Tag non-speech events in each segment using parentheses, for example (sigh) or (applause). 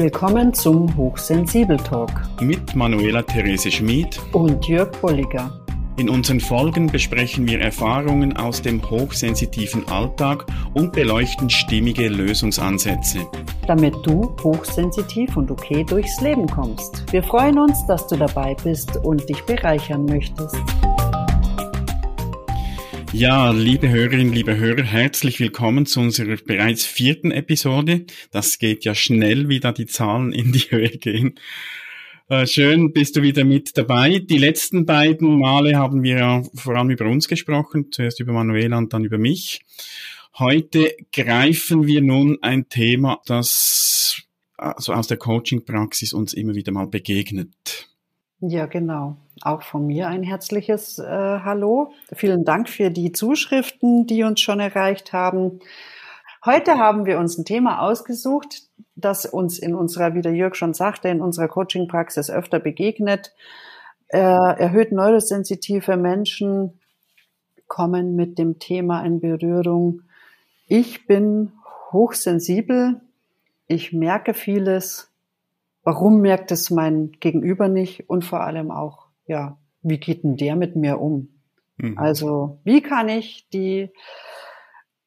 Willkommen zum Hochsensibel Talk mit Manuela Therese Schmid und Jörg Bolliger. In unseren Folgen besprechen wir Erfahrungen aus dem hochsensitiven Alltag und beleuchten stimmige Lösungsansätze. Damit du hochsensitiv und okay durchs Leben kommst. Wir freuen uns, dass du dabei bist und dich bereichern möchtest. Ja, liebe Hörerinnen, liebe Hörer, herzlich willkommen zu unserer bereits vierten Episode. Das geht ja schnell, wie da die Zahlen in die Höhe gehen. Äh, schön, bist du wieder mit dabei. Die letzten beiden Male haben wir ja vor allem über uns gesprochen, zuerst über Manuela und dann über mich. Heute greifen wir nun ein Thema, das also aus der Coaching-Praxis uns immer wieder mal begegnet. Ja, genau. Auch von mir ein herzliches äh, Hallo. Vielen Dank für die Zuschriften, die uns schon erreicht haben. Heute haben wir uns ein Thema ausgesucht, das uns in unserer, wie der Jörg schon sagte, in unserer Coaching-Praxis öfter begegnet. Äh, erhöht neurosensitive Menschen kommen mit dem Thema in Berührung. Ich bin hochsensibel. Ich merke vieles. Warum merkt es mein Gegenüber nicht? Und vor allem auch, ja, wie geht denn der mit mir um? Mhm. Also, wie kann ich die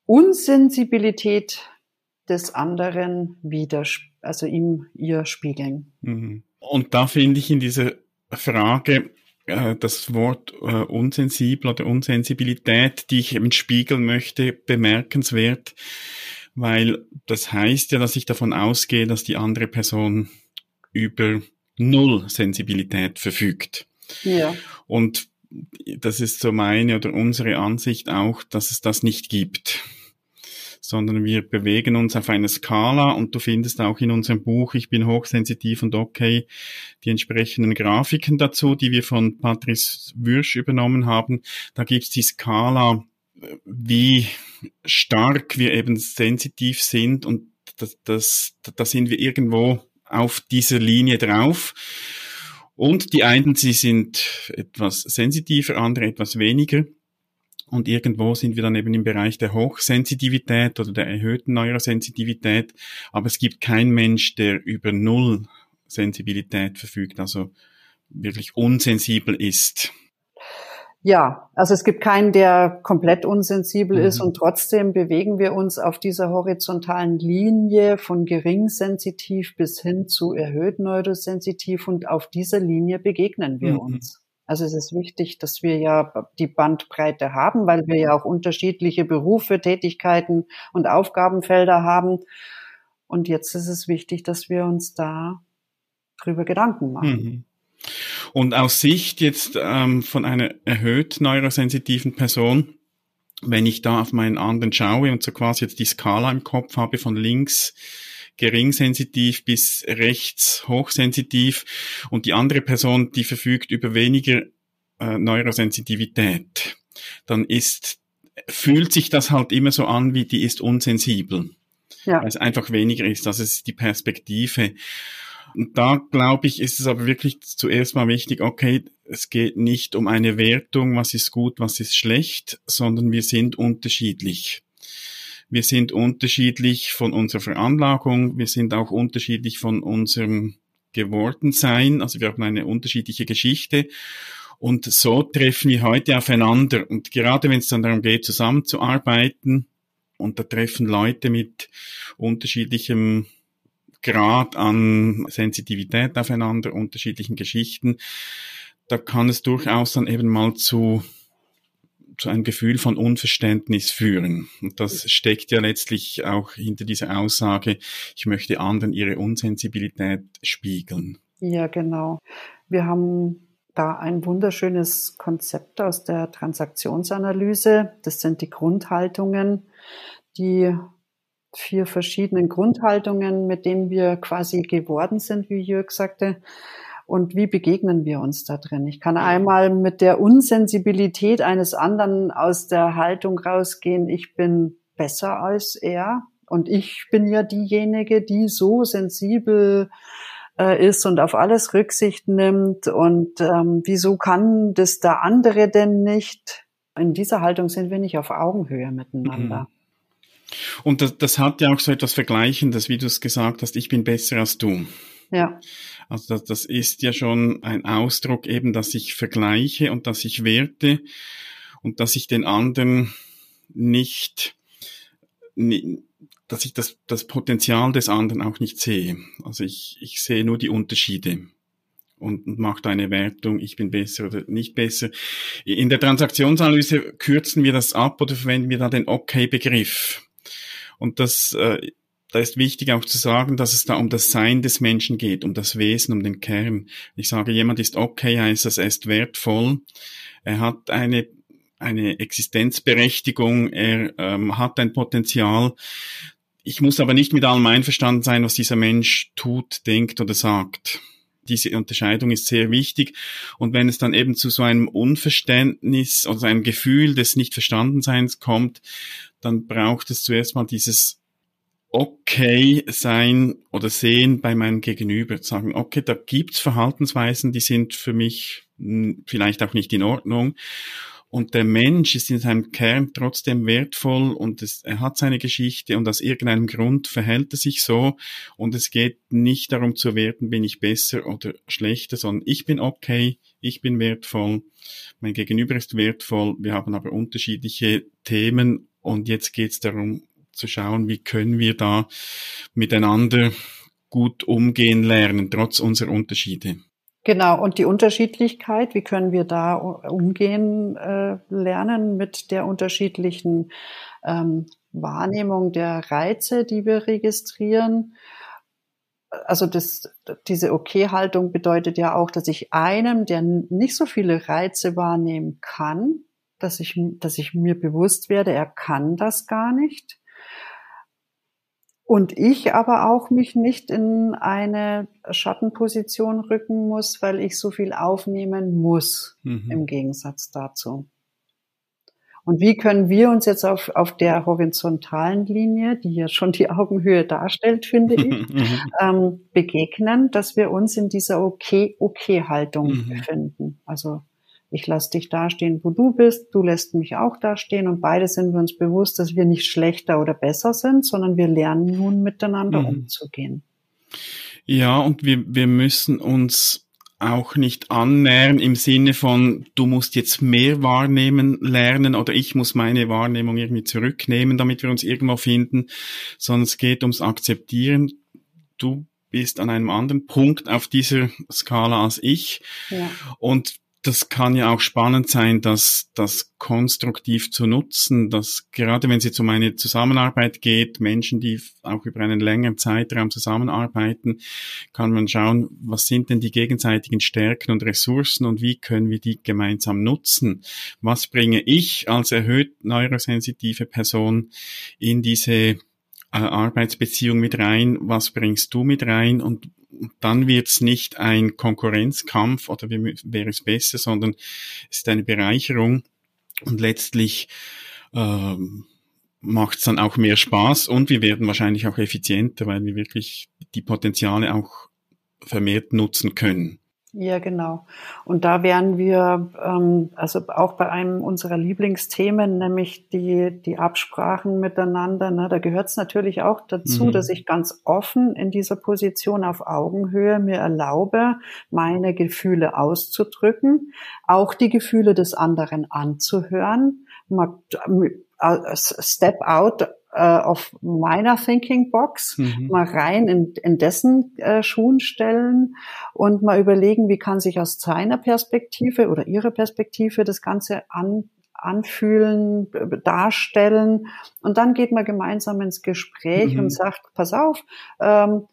Unsensibilität des anderen wieder, also ihm, ihr spiegeln? Mhm. Und da finde ich in dieser Frage äh, das Wort äh, unsensibel oder Unsensibilität, die ich eben spiegeln möchte, bemerkenswert, weil das heißt ja, dass ich davon ausgehe, dass die andere Person über Null Sensibilität verfügt. Ja. Und das ist so meine oder unsere Ansicht auch, dass es das nicht gibt sondern wir bewegen uns auf einer Skala und du findest auch in unserem Buch Ich bin hochsensitiv und okay die entsprechenden Grafiken dazu, die wir von Patrice Würsch übernommen haben. Da gibt's die Skala, wie stark wir eben sensitiv sind und das, das, da sind wir irgendwo auf dieser Linie drauf. Und die einen, sie sind etwas sensitiver, andere etwas weniger. Und irgendwo sind wir dann eben im Bereich der Hochsensitivität oder der erhöhten Neurosensitivität. Aber es gibt keinen Mensch, der über Null Sensibilität verfügt, also wirklich unsensibel ist. Ja, also es gibt keinen, der komplett unsensibel mhm. ist und trotzdem bewegen wir uns auf dieser horizontalen Linie von geringsensitiv bis hin zu erhöht neurosensitiv und auf dieser Linie begegnen wir mhm. uns. Also es ist wichtig, dass wir ja die Bandbreite haben, weil wir ja auch unterschiedliche Berufe, Tätigkeiten und Aufgabenfelder haben. Und jetzt ist es wichtig, dass wir uns da drüber Gedanken machen. Mhm. Und aus Sicht jetzt ähm, von einer erhöht neurosensitiven Person, wenn ich da auf meinen anderen schaue und so quasi jetzt die Skala im Kopf habe von links geringsensitiv bis rechts hochsensitiv und die andere Person, die verfügt über weniger äh, Neurosensitivität, dann ist, fühlt sich das halt immer so an, wie die ist unsensibel. Ja. Weil es einfach weniger ist. Das ist die Perspektive. Und da glaube ich, ist es aber wirklich zuerst mal wichtig, okay, es geht nicht um eine Wertung, was ist gut, was ist schlecht, sondern wir sind unterschiedlich. Wir sind unterschiedlich von unserer Veranlagung, wir sind auch unterschiedlich von unserem Gewordensein, also wir haben eine unterschiedliche Geschichte. Und so treffen wir heute aufeinander. Und gerade wenn es dann darum geht, zusammenzuarbeiten und da treffen Leute mit unterschiedlichem Grad an Sensitivität aufeinander, unterschiedlichen Geschichten, da kann es durchaus dann eben mal zu zu einem Gefühl von Unverständnis führen. Und das steckt ja letztlich auch hinter dieser Aussage, ich möchte anderen ihre Unsensibilität spiegeln. Ja, genau. Wir haben da ein wunderschönes Konzept aus der Transaktionsanalyse. Das sind die Grundhaltungen, die vier verschiedenen Grundhaltungen, mit denen wir quasi geworden sind, wie Jörg sagte. Und wie begegnen wir uns da drin? Ich kann einmal mit der Unsensibilität eines anderen aus der Haltung rausgehen, ich bin besser als er. Und ich bin ja diejenige, die so sensibel äh, ist und auf alles Rücksicht nimmt. Und ähm, wieso kann das der andere denn nicht? In dieser Haltung sind wir nicht auf Augenhöhe miteinander. Mhm. Und das, das hat ja auch so etwas Vergleichendes, wie du es gesagt hast, ich bin besser als du. Ja. Also das, das ist ja schon ein Ausdruck eben, dass ich vergleiche und dass ich werte und dass ich den anderen nicht, dass ich das, das Potenzial des anderen auch nicht sehe. Also ich, ich sehe nur die Unterschiede und, und macht eine Wertung, ich bin besser oder nicht besser. In der Transaktionsanalyse kürzen wir das ab oder verwenden wir da den Okay-Begriff. Und das, äh, da ist wichtig auch zu sagen, dass es da um das Sein des Menschen geht, um das Wesen, um den Kern. Ich sage, jemand ist okay, heißt das, er ist wertvoll, er hat eine eine Existenzberechtigung, er ähm, hat ein Potenzial. Ich muss aber nicht mit allem einverstanden sein, was dieser Mensch tut, denkt oder sagt diese Unterscheidung ist sehr wichtig. Und wenn es dann eben zu so einem Unverständnis oder einem Gefühl des Nichtverstandenseins kommt, dann braucht es zuerst mal dieses okay sein oder sehen bei meinem Gegenüber. Sagen, okay, da gibt's Verhaltensweisen, die sind für mich vielleicht auch nicht in Ordnung. Und der Mensch ist in seinem Kern trotzdem wertvoll und es, er hat seine Geschichte und aus irgendeinem Grund verhält er sich so. Und es geht nicht darum zu werten, bin ich besser oder schlechter, sondern ich bin okay, ich bin wertvoll, mein Gegenüber ist wertvoll, wir haben aber unterschiedliche Themen und jetzt geht es darum zu schauen, wie können wir da miteinander gut umgehen lernen, trotz unserer Unterschiede. Genau, und die Unterschiedlichkeit, wie können wir da umgehen äh, lernen mit der unterschiedlichen ähm, Wahrnehmung der Reize, die wir registrieren. Also das, diese Okay-Haltung bedeutet ja auch, dass ich einem, der nicht so viele Reize wahrnehmen kann, dass ich, dass ich mir bewusst werde, er kann das gar nicht und ich aber auch mich nicht in eine Schattenposition rücken muss, weil ich so viel aufnehmen muss, mhm. im Gegensatz dazu. Und wie können wir uns jetzt auf, auf der horizontalen Linie, die ja schon die Augenhöhe darstellt, finde ich, (laughs) mhm. ähm, begegnen, dass wir uns in dieser Okay-Okay-Haltung mhm. befinden? Also ich lasse dich dastehen, wo du bist, du lässt mich auch dastehen und beide sind wir uns bewusst, dass wir nicht schlechter oder besser sind, sondern wir lernen nun miteinander mhm. umzugehen. Ja, und wir, wir müssen uns auch nicht annähern im Sinne von, du musst jetzt mehr wahrnehmen lernen oder ich muss meine Wahrnehmung irgendwie zurücknehmen, damit wir uns irgendwo finden, sondern es geht ums Akzeptieren. Du bist an einem anderen Punkt auf dieser Skala als ich. Ja. Und das kann ja auch spannend sein, dass das konstruktiv zu nutzen, dass gerade wenn es jetzt um eine Zusammenarbeit geht, Menschen, die auch über einen längeren Zeitraum zusammenarbeiten, kann man schauen, was sind denn die gegenseitigen Stärken und Ressourcen und wie können wir die gemeinsam nutzen? Was bringe ich als erhöht neurosensitive Person in diese äh, Arbeitsbeziehung mit rein, was bringst du mit rein und dann wird es nicht ein Konkurrenzkampf oder wie wäre es besser, sondern es ist eine Bereicherung und letztlich ähm, macht es dann auch mehr Spaß und wir werden wahrscheinlich auch effizienter, weil wir wirklich die Potenziale auch vermehrt nutzen können. Ja, genau. Und da wären wir ähm, also auch bei einem unserer Lieblingsthemen, nämlich die, die Absprachen miteinander. Ne? Da gehört es natürlich auch dazu, mhm. dass ich ganz offen in dieser Position auf Augenhöhe mir erlaube, meine Gefühle auszudrücken, auch die Gefühle des anderen anzuhören, mal, äh, step out äh, auf meiner Thinking Box, mhm. mal rein in, in dessen äh, Schuhen stellen und mal überlegen, wie kann sich aus seiner Perspektive oder ihrer Perspektive das Ganze an, anfühlen, darstellen. Und dann geht man gemeinsam ins Gespräch mhm. und sagt, pass auf, ähm,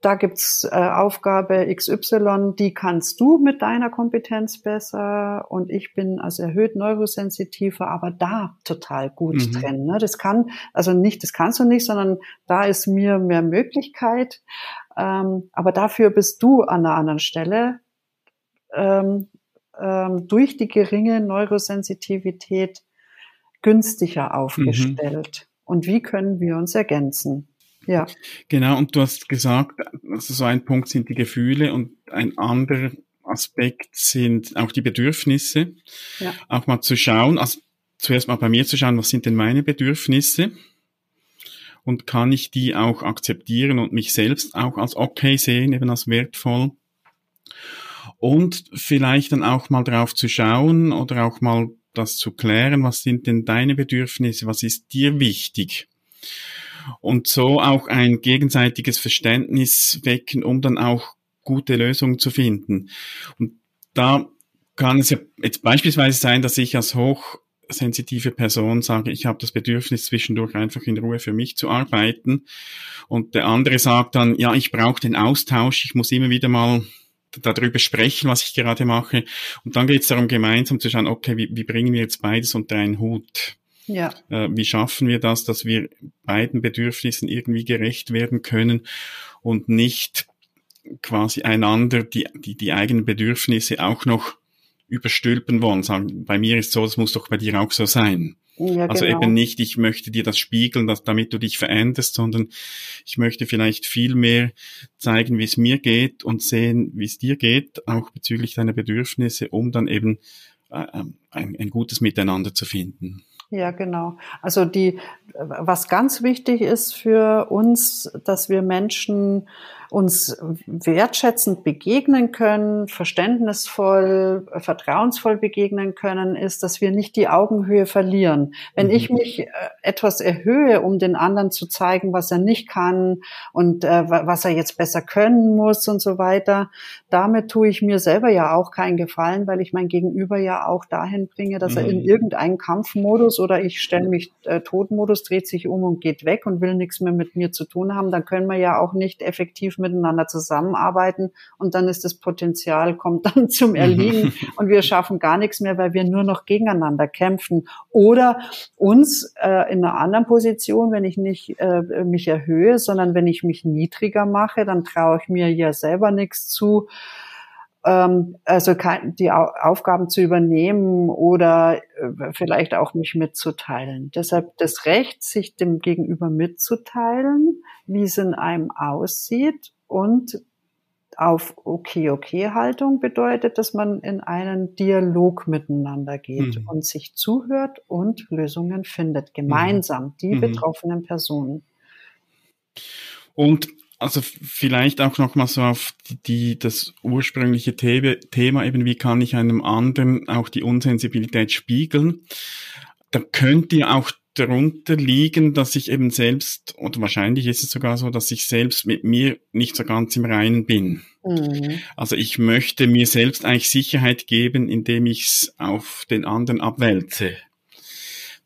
da gibt's äh, Aufgabe XY, die kannst du mit deiner Kompetenz besser und ich bin als erhöht neurosensitiver, aber da total gut mhm. drin. Ne? Das kann, also nicht, das kannst du nicht, sondern da ist mir mehr Möglichkeit. Ähm, aber dafür bist du an einer anderen Stelle ähm, ähm, durch die geringe Neurosensitivität günstiger mhm. aufgestellt. Mhm. Und wie können wir uns ergänzen? Ja. Genau, und du hast gesagt, also so ein Punkt sind die Gefühle und ein anderer Aspekt sind auch die Bedürfnisse. Ja. Auch mal zu schauen, also zuerst mal bei mir zu schauen, was sind denn meine Bedürfnisse? und kann ich die auch akzeptieren und mich selbst auch als okay sehen, eben als wertvoll. Und vielleicht dann auch mal drauf zu schauen oder auch mal das zu klären, was sind denn deine Bedürfnisse, was ist dir wichtig? Und so auch ein gegenseitiges Verständnis wecken, um dann auch gute Lösungen zu finden. Und da kann es ja jetzt beispielsweise sein, dass ich als hochsensitive Person sage, ich habe das Bedürfnis zwischendurch einfach in Ruhe für mich zu arbeiten und der andere sagt dann, ja, ich brauche den Austausch, ich muss immer wieder mal darüber sprechen, was ich gerade mache und dann geht es darum, gemeinsam zu schauen, okay, wie, wie bringen wir jetzt beides unter einen Hut? Ja. Äh, wie schaffen wir das, dass wir beiden Bedürfnissen irgendwie gerecht werden können und nicht quasi einander die, die, die eigenen Bedürfnisse auch noch überstülpen wollen, sagen, bei mir ist so, das muss doch bei dir auch so sein. Ja, also genau. eben nicht, ich möchte dir das spiegeln, dass, damit du dich veränderst, sondern ich möchte vielleicht viel mehr zeigen, wie es mir geht und sehen, wie es dir geht, auch bezüglich deiner Bedürfnisse, um dann eben äh, ein, ein gutes Miteinander zu finden. Ja, genau. Also die, was ganz wichtig ist für uns, dass wir Menschen uns wertschätzend begegnen können, verständnisvoll, vertrauensvoll begegnen können, ist, dass wir nicht die Augenhöhe verlieren. Wenn mhm. ich mich äh, etwas erhöhe, um den anderen zu zeigen, was er nicht kann und äh, was er jetzt besser können muss und so weiter, damit tue ich mir selber ja auch keinen Gefallen, weil ich mein Gegenüber ja auch dahin bringe, dass mhm. er in mhm. irgendeinen Kampfmodus oder ich stelle mich äh, Todmodus, dreht sich um und geht weg und will nichts mehr mit mir zu tun haben, dann können wir ja auch nicht effektiv miteinander zusammenarbeiten und dann ist das Potenzial, kommt (laughs) dann zum Erliegen und wir schaffen gar nichts mehr, weil wir nur noch gegeneinander kämpfen. Oder uns äh, in einer anderen Position, wenn ich nicht äh, mich erhöhe, sondern wenn ich mich niedriger mache, dann traue ich mir ja selber nichts zu also die Aufgaben zu übernehmen oder äh, vielleicht auch mich mitzuteilen. Deshalb das Recht, sich dem Gegenüber mitzuteilen, wie es in einem aussieht und auf Okay-Okay-Haltung bedeutet, dass man in einen Dialog miteinander geht mhm. und sich zuhört und Lösungen findet, gemeinsam, mhm. die mhm. betroffenen Personen. Und also vielleicht auch noch mal so auf die, das ursprüngliche Thema eben, wie kann ich einem anderen auch die Unsensibilität spiegeln? Da könnte ja auch darunter liegen, dass ich eben selbst, oder wahrscheinlich ist es sogar so, dass ich selbst mit mir nicht so ganz im Reinen bin. Mhm. Also ich möchte mir selbst eigentlich Sicherheit geben, indem ich es auf den anderen abwälze.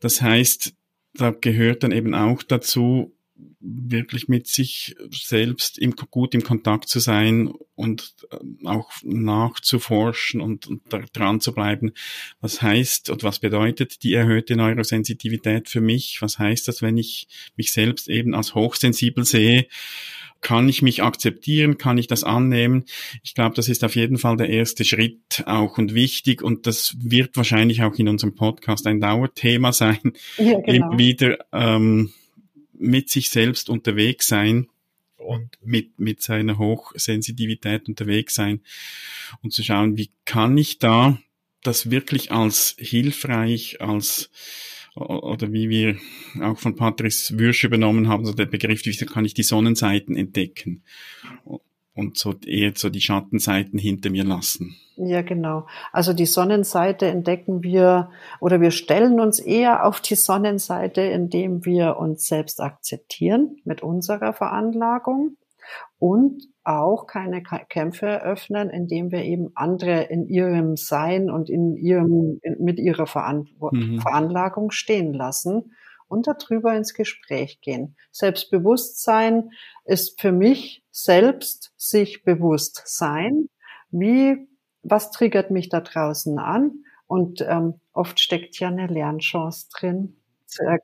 Das heißt, da gehört dann eben auch dazu, wirklich mit sich selbst im, gut im Kontakt zu sein und äh, auch nachzuforschen und, und dran zu bleiben. Was heißt und was bedeutet die erhöhte Neurosensitivität für mich? Was heißt das, wenn ich mich selbst eben als hochsensibel sehe? Kann ich mich akzeptieren? Kann ich das annehmen? Ich glaube, das ist auf jeden Fall der erste Schritt auch und wichtig und das wird wahrscheinlich auch in unserem Podcast ein Dauerthema sein. Ja, genau. Wieder ähm, mit sich selbst unterwegs sein und mit, mit seiner Hochsensitivität unterwegs sein und zu schauen, wie kann ich da das wirklich als hilfreich, als oder wie wir auch von Patrice Würsch übernommen haben, so der Begriff, wie kann ich die Sonnenseiten entdecken und so eher so die Schattenseiten hinter mir lassen. Ja, genau. Also die Sonnenseite entdecken wir oder wir stellen uns eher auf die Sonnenseite, indem wir uns selbst akzeptieren mit unserer Veranlagung und auch keine Kämpfe eröffnen, indem wir eben andere in ihrem Sein und in ihrem, mit ihrer mhm. Veranlagung stehen lassen und darüber ins Gespräch gehen. Selbstbewusstsein ist für mich selbst sich bewusst sein. Wie was triggert mich da draußen an? Und ähm, oft steckt ja eine Lernchance drin,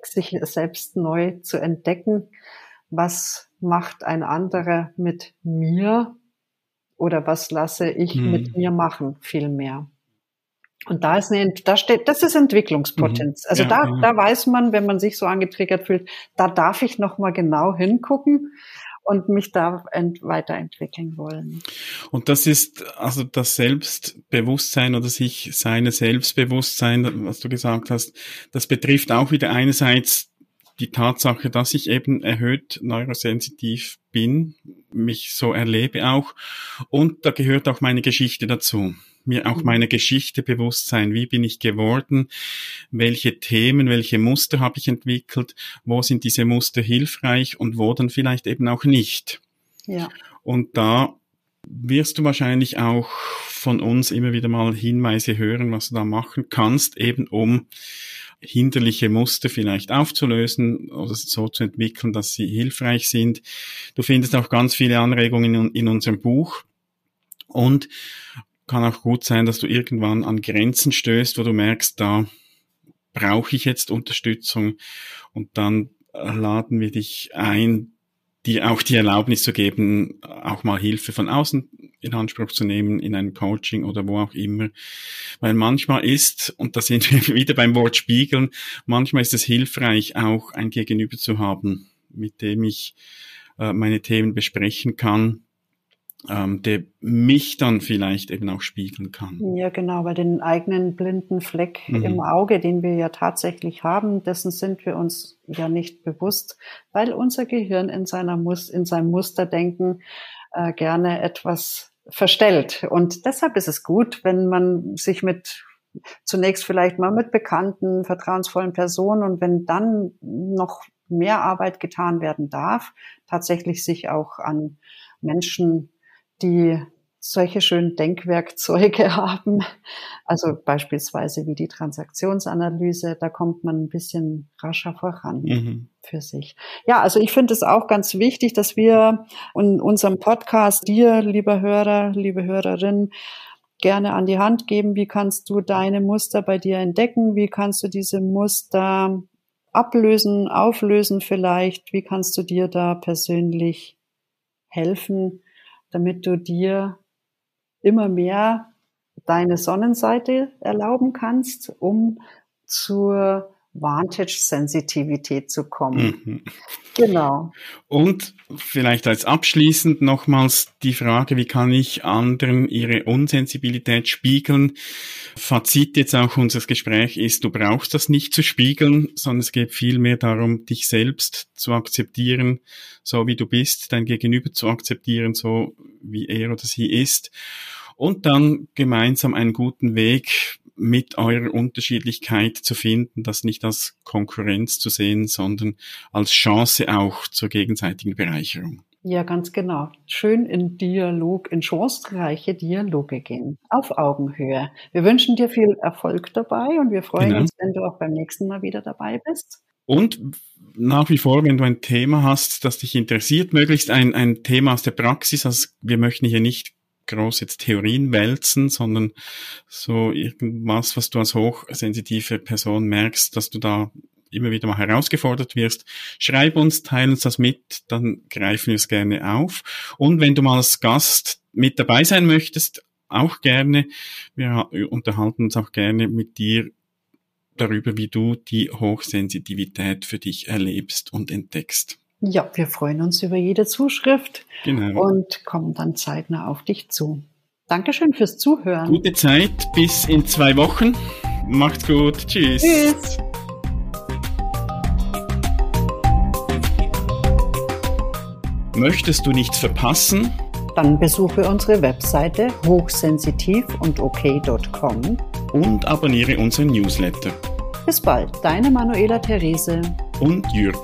sich selbst neu zu entdecken. Was macht ein anderer mit mir? Oder was lasse ich hm. mit mir machen? Viel mehr. Und da ist eine, da steht, das ist Entwicklungspotenz. Mhm. Also ja, da, ja. da weiß man, wenn man sich so angetriggert fühlt, da darf ich noch mal genau hingucken und mich da weiterentwickeln wollen. Und das ist also das Selbstbewusstsein oder sich seine Selbstbewusstsein, was du gesagt hast, das betrifft auch wieder einerseits die Tatsache, dass ich eben erhöht neurosensitiv bin, mich so erlebe auch. Und da gehört auch meine Geschichte dazu. Mir auch mhm. meine Geschichte bewusst sein. Wie bin ich geworden? Welche Themen, welche Muster habe ich entwickelt? Wo sind diese Muster hilfreich und wo dann vielleicht eben auch nicht? Ja. Und da wirst du wahrscheinlich auch von uns immer wieder mal Hinweise hören, was du da machen kannst, eben um hinderliche Muster vielleicht aufzulösen oder so zu entwickeln, dass sie hilfreich sind. Du findest auch ganz viele Anregungen in, in unserem Buch und kann auch gut sein, dass du irgendwann an Grenzen stößt, wo du merkst, da brauche ich jetzt Unterstützung und dann laden wir dich ein, dir auch die Erlaubnis zu geben, auch mal Hilfe von außen in Anspruch zu nehmen, in einem Coaching oder wo auch immer. Weil manchmal ist, und da sind wir (laughs) wieder beim Wort spiegeln, manchmal ist es hilfreich, auch ein Gegenüber zu haben, mit dem ich äh, meine Themen besprechen kann ähm, der mich dann vielleicht eben auch spiegeln kann. Ja, genau, weil den eigenen blinden Fleck mhm. im Auge, den wir ja tatsächlich haben, dessen sind wir uns ja nicht bewusst, weil unser Gehirn in seiner Mus in seinem Musterdenken äh, gerne etwas verstellt. Und deshalb ist es gut, wenn man sich mit zunächst vielleicht mal mit bekannten, vertrauensvollen Personen und wenn dann noch mehr Arbeit getan werden darf, tatsächlich sich auch an Menschen die solche schönen Denkwerkzeuge (laughs) haben. Also beispielsweise wie die Transaktionsanalyse, da kommt man ein bisschen rascher voran mhm. für sich. Ja, also ich finde es auch ganz wichtig, dass wir in unserem Podcast dir, lieber Hörer, liebe Hörerin, gerne an die Hand geben. Wie kannst du deine Muster bei dir entdecken? Wie kannst du diese Muster ablösen, auflösen vielleicht? Wie kannst du dir da persönlich helfen? Damit du dir immer mehr deine Sonnenseite erlauben kannst, um zur Vantage-Sensitivität zu kommen. Mhm. Genau. Und vielleicht als abschließend nochmals die Frage, wie kann ich anderen ihre Unsensibilität spiegeln? Fazit jetzt auch unseres Gesprächs ist, du brauchst das nicht zu spiegeln, sondern es geht vielmehr darum, dich selbst zu akzeptieren, so wie du bist, dein Gegenüber zu akzeptieren, so wie er oder sie ist und dann gemeinsam einen guten Weg mit eurer Unterschiedlichkeit zu finden, das nicht als Konkurrenz zu sehen, sondern als Chance auch zur gegenseitigen Bereicherung. Ja, ganz genau. Schön in Dialog, in chancereiche Dialoge gehen. Auf Augenhöhe. Wir wünschen dir viel Erfolg dabei und wir freuen genau. uns, wenn du auch beim nächsten Mal wieder dabei bist. Und nach wie vor, wenn du ein Thema hast, das dich interessiert, möglichst ein, ein Thema aus der Praxis, also wir möchten hier nicht groß jetzt Theorien wälzen, sondern so irgendwas, was du als hochsensitive Person merkst, dass du da immer wieder mal herausgefordert wirst, schreib uns, teile uns das mit, dann greifen wir es gerne auf. Und wenn du mal als Gast mit dabei sein möchtest, auch gerne. Wir unterhalten uns auch gerne mit dir darüber, wie du die Hochsensitivität für dich erlebst und entdeckst. Ja, wir freuen uns über jede Zuschrift genau. und kommen dann zeitnah auf dich zu. Dankeschön fürs Zuhören. Gute Zeit, bis in zwei Wochen. Macht's gut. Tschüss. Tschüss. Möchtest du nichts verpassen? Dann besuche unsere Webseite hochsensitiv und ok.com und abonniere unseren Newsletter. Bis bald, deine Manuela Therese und Jürg.